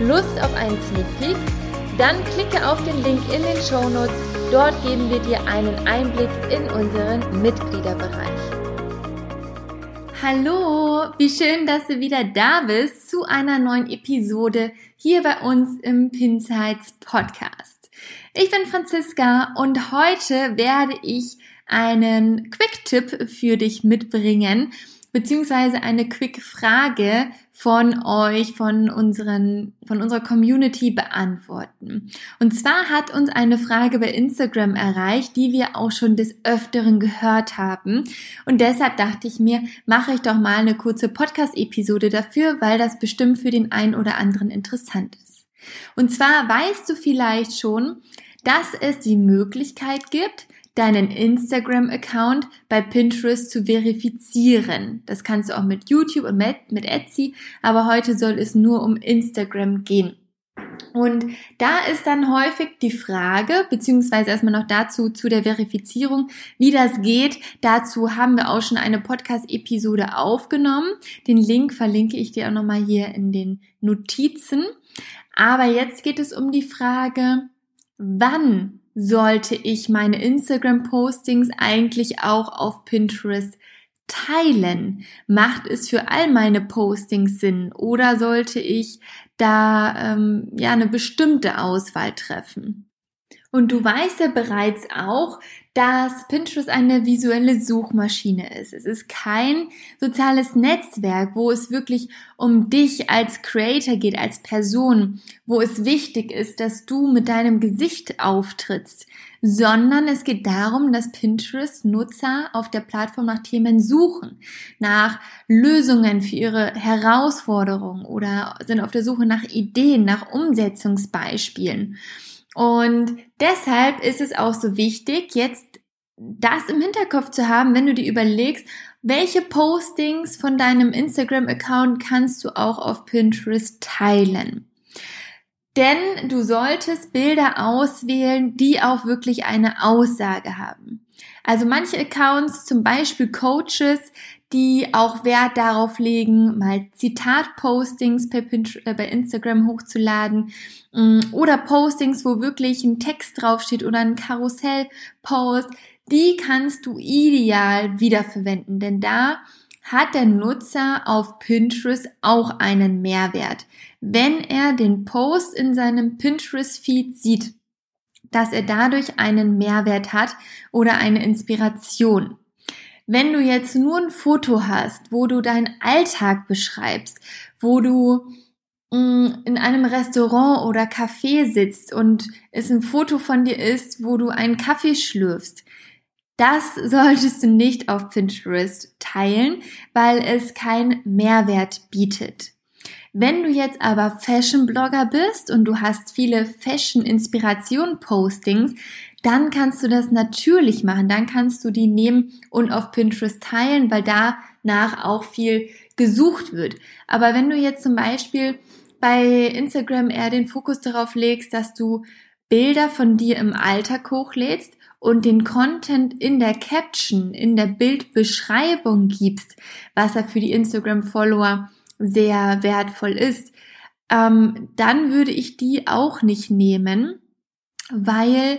Lust auf einen Sneak Peek? Dann klicke auf den Link in den Show Notes. Dort geben wir dir einen Einblick in unseren Mitgliederbereich. Hallo, wie schön, dass du wieder da bist zu einer neuen Episode hier bei uns im Pinsights Podcast. Ich bin Franziska und heute werde ich einen Quick-Tipp für dich mitbringen, beziehungsweise eine Quick-Frage von euch, von unseren, von unserer Community beantworten. Und zwar hat uns eine Frage bei Instagram erreicht, die wir auch schon des Öfteren gehört haben. Und deshalb dachte ich mir, mache ich doch mal eine kurze Podcast-Episode dafür, weil das bestimmt für den einen oder anderen interessant ist. Und zwar weißt du vielleicht schon, dass es die Möglichkeit gibt, deinen Instagram-Account bei Pinterest zu verifizieren. Das kannst du auch mit YouTube und mit Etsy, aber heute soll es nur um Instagram gehen. Und da ist dann häufig die Frage, beziehungsweise erstmal noch dazu zu der Verifizierung, wie das geht. Dazu haben wir auch schon eine Podcast-Episode aufgenommen. Den Link verlinke ich dir auch nochmal hier in den Notizen. Aber jetzt geht es um die Frage, wann sollte ich meine Instagram-Postings eigentlich auch auf Pinterest teilen? Macht es für all meine Postings Sinn oder sollte ich da ähm, ja eine bestimmte Auswahl treffen? Und du weißt ja bereits auch, dass Pinterest eine visuelle Suchmaschine ist. Es ist kein soziales Netzwerk, wo es wirklich um dich als Creator geht, als Person, wo es wichtig ist, dass du mit deinem Gesicht auftrittst, sondern es geht darum, dass Pinterest Nutzer auf der Plattform nach Themen suchen, nach Lösungen für ihre Herausforderungen oder sind auf der Suche nach Ideen, nach Umsetzungsbeispielen. Und deshalb ist es auch so wichtig, jetzt das im Hinterkopf zu haben, wenn du dir überlegst, welche Postings von deinem Instagram-Account kannst du auch auf Pinterest teilen. Denn du solltest Bilder auswählen, die auch wirklich eine Aussage haben. Also manche Accounts, zum Beispiel Coaches, die auch Wert darauf legen, mal Zitat-Postings bei, äh, bei Instagram hochzuladen mm, oder Postings, wo wirklich ein Text draufsteht oder ein Karussell-Post, die kannst du ideal wiederverwenden, denn da hat der Nutzer auf Pinterest auch einen Mehrwert. Wenn er den Post in seinem Pinterest-Feed sieht, dass er dadurch einen Mehrwert hat oder eine Inspiration. Wenn du jetzt nur ein Foto hast, wo du deinen Alltag beschreibst, wo du mm, in einem Restaurant oder Café sitzt und es ein Foto von dir ist, wo du einen Kaffee schlürfst, das solltest du nicht auf Pinterest teilen, weil es keinen Mehrwert bietet. Wenn du jetzt aber Fashion-Blogger bist und du hast viele Fashion-Inspiration-Postings, dann kannst du das natürlich machen. Dann kannst du die nehmen und auf Pinterest teilen, weil danach auch viel gesucht wird. Aber wenn du jetzt zum Beispiel bei Instagram eher den Fokus darauf legst, dass du Bilder von dir im Alltag hochlädst und den Content in der Caption, in der Bildbeschreibung gibst, was er für die Instagram-Follower sehr wertvoll ist, ähm, dann würde ich die auch nicht nehmen, weil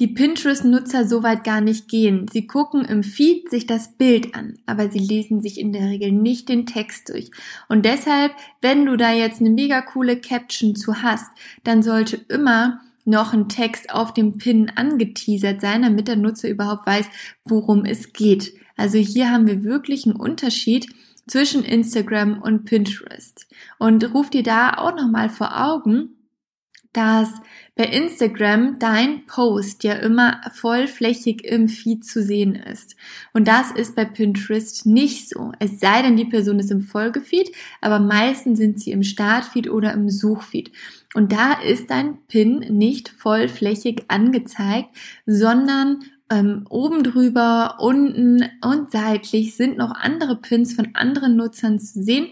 die Pinterest-Nutzer so weit gar nicht gehen. Sie gucken im Feed sich das Bild an, aber sie lesen sich in der Regel nicht den Text durch. Und deshalb, wenn du da jetzt eine mega coole Caption zu hast, dann sollte immer noch ein Text auf dem Pin angeteasert sein, damit der Nutzer überhaupt weiß, worum es geht. Also hier haben wir wirklich einen Unterschied zwischen Instagram und Pinterest. Und ruf dir da auch nochmal vor Augen, dass bei Instagram dein Post ja immer vollflächig im Feed zu sehen ist. Und das ist bei Pinterest nicht so. Es sei denn, die Person ist im Folgefeed, aber meistens sind sie im Startfeed oder im Suchfeed. Und da ist dein Pin nicht vollflächig angezeigt, sondern ähm, oben drüber, unten und seitlich sind noch andere Pins von anderen Nutzern zu sehen.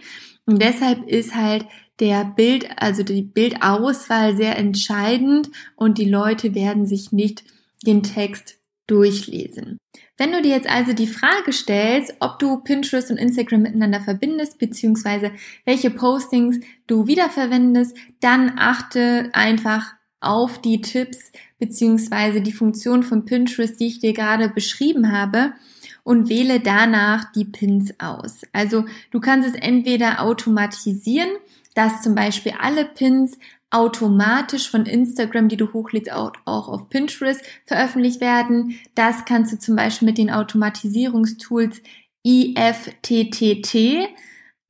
Und deshalb ist halt der Bild, also die Bildauswahl sehr entscheidend und die Leute werden sich nicht den Text durchlesen. Wenn du dir jetzt also die Frage stellst, ob du Pinterest und Instagram miteinander verbindest, beziehungsweise welche Postings du wiederverwendest, dann achte einfach auf die Tipps beziehungsweise die Funktion von Pinterest, die ich dir gerade beschrieben habe und wähle danach die Pins aus. Also du kannst es entweder automatisieren, dass zum Beispiel alle Pins automatisch von Instagram, die du hochlädst, auch, auch auf Pinterest veröffentlicht werden. Das kannst du zum Beispiel mit den Automatisierungstools IFTTT,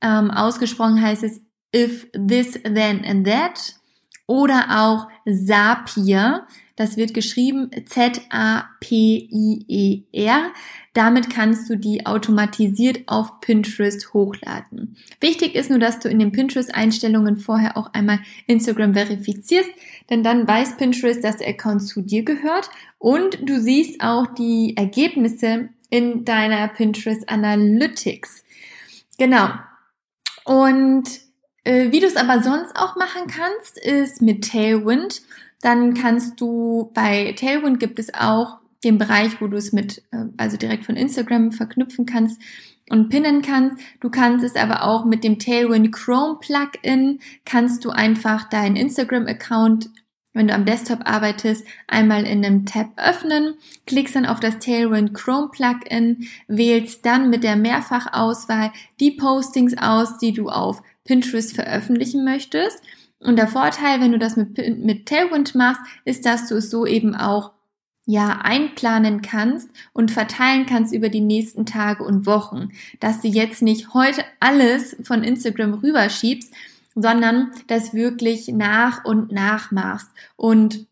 ähm, ausgesprochen heißt es If This Then and That, oder auch Zapier. Das wird geschrieben Z-A-P-I-E-R. Damit kannst du die automatisiert auf Pinterest hochladen. Wichtig ist nur, dass du in den Pinterest-Einstellungen vorher auch einmal Instagram verifizierst, denn dann weiß Pinterest, dass der Account zu dir gehört und du siehst auch die Ergebnisse in deiner Pinterest Analytics. Genau. Und wie du es aber sonst auch machen kannst, ist mit Tailwind dann kannst du bei Tailwind gibt es auch den Bereich, wo du es mit, äh, also direkt von Instagram verknüpfen kannst und pinnen kannst. Du kannst es aber auch mit dem Tailwind Chrome Plugin, kannst du einfach deinen Instagram-Account, wenn du am Desktop arbeitest, einmal in einem Tab öffnen, klickst dann auf das Tailwind Chrome Plugin, wählst dann mit der Mehrfachauswahl die Postings aus, die du auf Pinterest veröffentlichen möchtest. Und der Vorteil, wenn du das mit, mit Tailwind machst, ist, dass du es so eben auch ja einplanen kannst und verteilen kannst über die nächsten Tage und Wochen, dass du jetzt nicht heute alles von Instagram rüberschiebst, sondern das wirklich nach und nach machst. Und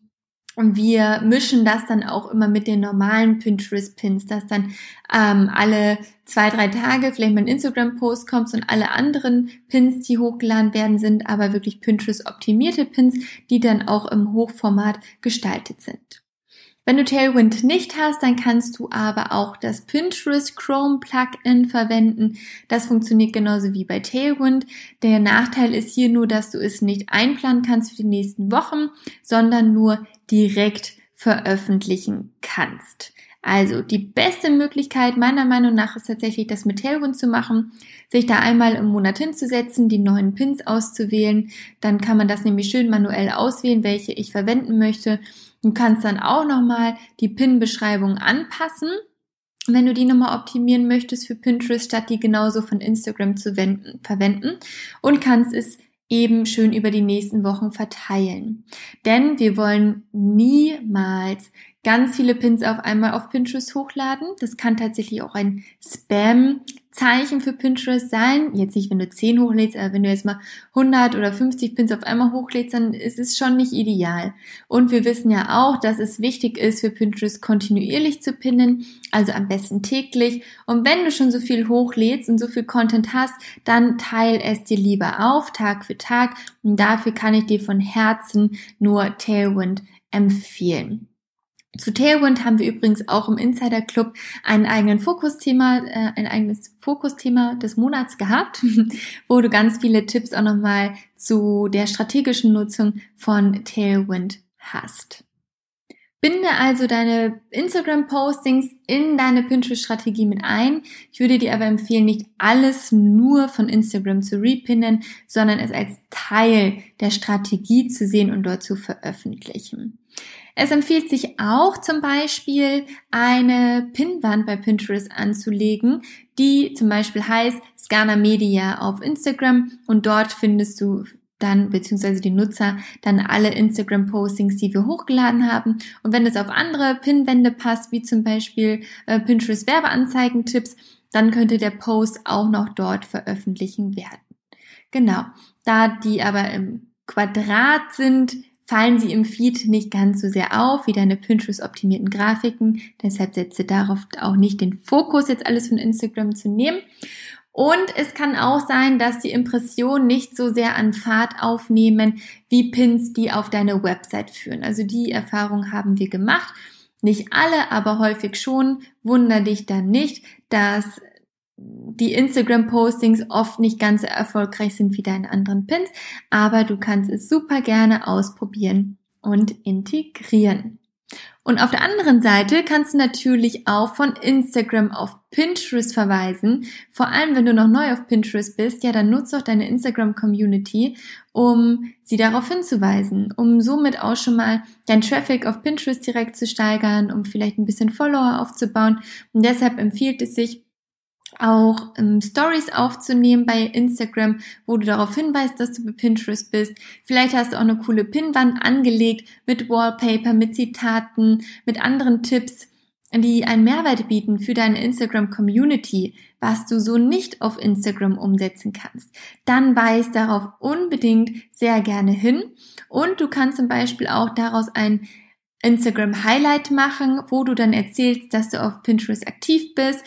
und wir mischen das dann auch immer mit den normalen Pinterest-Pins, dass dann ähm, alle zwei, drei Tage vielleicht mal ein Instagram-Post kommt und alle anderen Pins, die hochgeladen werden, sind aber wirklich Pinterest-optimierte Pins, die dann auch im Hochformat gestaltet sind. Wenn du Tailwind nicht hast, dann kannst du aber auch das Pinterest Chrome Plugin verwenden. Das funktioniert genauso wie bei Tailwind. Der Nachteil ist hier nur, dass du es nicht einplanen kannst für die nächsten Wochen, sondern nur direkt veröffentlichen kannst. Also die beste Möglichkeit meiner Meinung nach ist tatsächlich das mit Tailwind zu machen, sich da einmal im Monat hinzusetzen, die neuen Pins auszuwählen. Dann kann man das nämlich schön manuell auswählen, welche ich verwenden möchte Du kannst dann auch nochmal die Pin-Beschreibung anpassen, wenn du die nochmal optimieren möchtest für Pinterest, statt die genauso von Instagram zu wenden, verwenden und kannst es eben schön über die nächsten Wochen verteilen. Denn wir wollen niemals ganz viele Pins auf einmal auf Pinterest hochladen. Das kann tatsächlich auch ein Spam Zeichen für Pinterest sein. Jetzt nicht, wenn du 10 hochlädst, aber wenn du jetzt mal 100 oder 50 Pins auf einmal hochlädst, dann ist es schon nicht ideal. Und wir wissen ja auch, dass es wichtig ist, für Pinterest kontinuierlich zu pinnen, also am besten täglich. Und wenn du schon so viel hochlädst und so viel Content hast, dann teil es dir lieber auf, Tag für Tag. Und dafür kann ich dir von Herzen nur Tailwind empfehlen. Zu Tailwind haben wir übrigens auch im Insider Club einen eigenen Fokusthema, äh, ein eigenes Fokusthema des Monats gehabt, wo du ganz viele Tipps auch nochmal zu der strategischen Nutzung von Tailwind hast. Binde also deine Instagram-Postings in deine Pinterest-Strategie mit ein. Ich würde dir aber empfehlen, nicht alles nur von Instagram zu repinnen, sondern es als Teil der Strategie zu sehen und dort zu veröffentlichen. Es empfiehlt sich auch zum Beispiel eine Pinwand bei Pinterest anzulegen, die zum Beispiel heißt Scana Media auf Instagram und dort findest du dann beziehungsweise die Nutzer dann alle Instagram-Postings, die wir hochgeladen haben. Und wenn es auf andere Pinwände passt, wie zum Beispiel äh, Pinterest Werbeanzeigen-Tipps, dann könnte der Post auch noch dort veröffentlichen werden. Genau. Da die aber im Quadrat sind, fallen sie im Feed nicht ganz so sehr auf wie deine Pinterest-optimierten Grafiken. Deshalb setze darauf auch nicht den Fokus, jetzt alles von Instagram zu nehmen. Und es kann auch sein, dass die Impressionen nicht so sehr an Fahrt aufnehmen wie Pins, die auf deine Website führen. Also die Erfahrung haben wir gemacht. Nicht alle, aber häufig schon. Wunder dich dann nicht, dass die Instagram-Postings oft nicht ganz so erfolgreich sind wie deine anderen Pins, aber du kannst es super gerne ausprobieren und integrieren. Und auf der anderen Seite kannst du natürlich auch von Instagram auf Pinterest verweisen. Vor allem, wenn du noch neu auf Pinterest bist, ja, dann nutze auch deine Instagram-Community, um sie darauf hinzuweisen, um somit auch schon mal dein Traffic auf Pinterest direkt zu steigern, um vielleicht ein bisschen Follower aufzubauen. Und deshalb empfiehlt es sich, auch ähm, Stories aufzunehmen bei Instagram, wo du darauf hinweist, dass du bei Pinterest bist. Vielleicht hast du auch eine coole Pinnwand angelegt mit Wallpaper, mit Zitaten, mit anderen Tipps, die einen Mehrwert bieten für deine Instagram Community, was du so nicht auf Instagram umsetzen kannst. Dann weist darauf unbedingt sehr gerne hin und du kannst zum Beispiel auch daraus ein Instagram Highlight machen, wo du dann erzählst, dass du auf Pinterest aktiv bist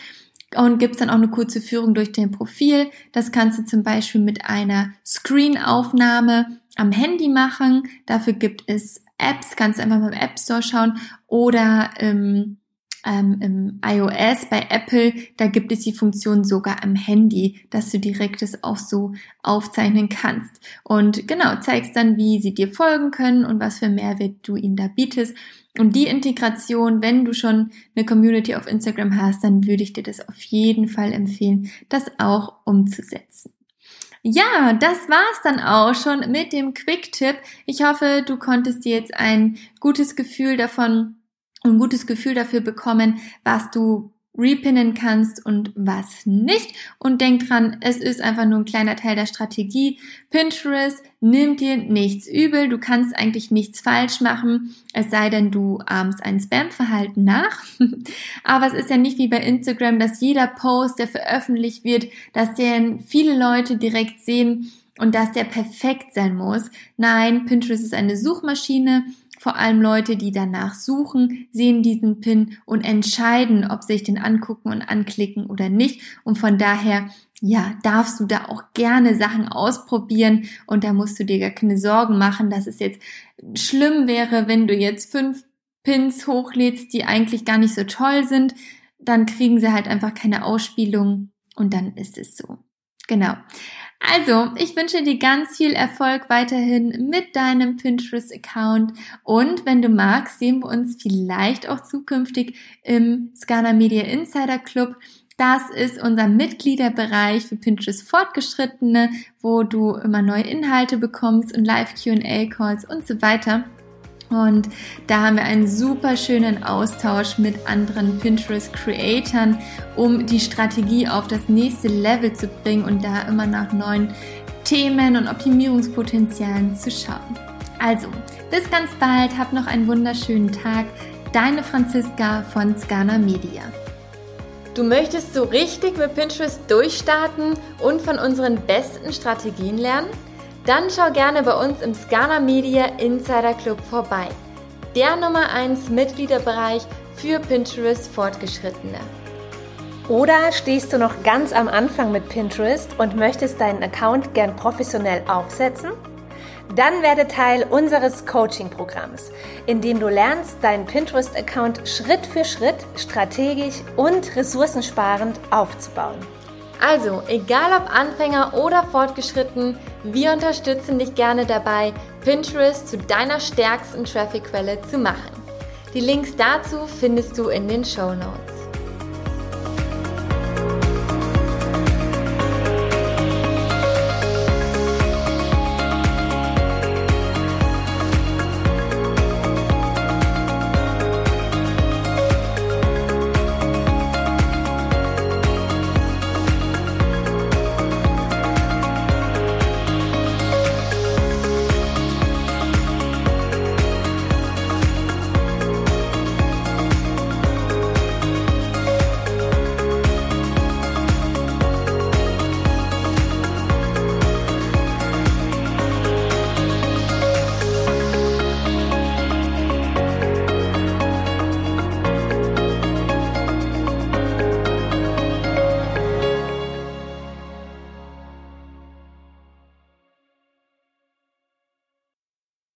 und gibt's dann auch eine kurze Führung durch dein Profil. Das kannst du zum Beispiel mit einer Screen-Aufnahme am Handy machen. Dafür gibt es Apps, kannst einfach mal im App Store schauen oder im, ähm, im iOS bei Apple, da gibt es die Funktion sogar am Handy, dass du direkt es auch so aufzeichnen kannst. Und genau, zeigst dann, wie sie dir folgen können und was für Mehrwert du ihnen da bietest. Und die Integration, wenn du schon eine Community auf Instagram hast, dann würde ich dir das auf jeden Fall empfehlen, das auch umzusetzen. Ja, das war's dann auch schon mit dem Quick-Tipp. Ich hoffe, du konntest dir jetzt ein gutes Gefühl davon, ein gutes Gefühl dafür bekommen, was du repinnen kannst und was nicht. Und denk dran, es ist einfach nur ein kleiner Teil der Strategie. Pinterest nimmt dir nichts übel. Du kannst eigentlich nichts falsch machen, es sei denn, du ahmst ein Spam-Verhalten nach. Aber es ist ja nicht wie bei Instagram, dass jeder Post, der veröffentlicht wird, dass den viele Leute direkt sehen und dass der perfekt sein muss. Nein, Pinterest ist eine Suchmaschine vor allem Leute, die danach suchen, sehen diesen Pin und entscheiden, ob sie sich den angucken und anklicken oder nicht. Und von daher, ja, darfst du da auch gerne Sachen ausprobieren und da musst du dir gar keine Sorgen machen, dass es jetzt schlimm wäre, wenn du jetzt fünf Pins hochlädst, die eigentlich gar nicht so toll sind. Dann kriegen sie halt einfach keine Ausspielung und dann ist es so. Genau. Also, ich wünsche dir ganz viel Erfolg weiterhin mit deinem Pinterest-Account und wenn du magst, sehen wir uns vielleicht auch zukünftig im Scana Media Insider Club. Das ist unser Mitgliederbereich für Pinterest Fortgeschrittene, wo du immer neue Inhalte bekommst und Live Q&A Calls und so weiter. Und da haben wir einen super schönen Austausch mit anderen Pinterest-Creatern, um die Strategie auf das nächste Level zu bringen und da immer nach neuen Themen und Optimierungspotenzialen zu schauen. Also, bis ganz bald, hab noch einen wunderschönen Tag. Deine Franziska von Scana Media. Du möchtest so richtig mit Pinterest durchstarten und von unseren besten Strategien lernen? Dann schau gerne bei uns im Scana Media Insider Club vorbei. Der Nummer 1 Mitgliederbereich für Pinterest Fortgeschrittene. Oder stehst du noch ganz am Anfang mit Pinterest und möchtest deinen Account gern professionell aufsetzen? Dann werde Teil unseres Coaching-Programms, in dem du lernst, deinen Pinterest-Account Schritt für Schritt strategisch und ressourcensparend aufzubauen. Also, egal ob Anfänger oder fortgeschritten, wir unterstützen dich gerne dabei, Pinterest zu deiner stärksten Traffic-Quelle zu machen. Die Links dazu findest du in den Show Notes.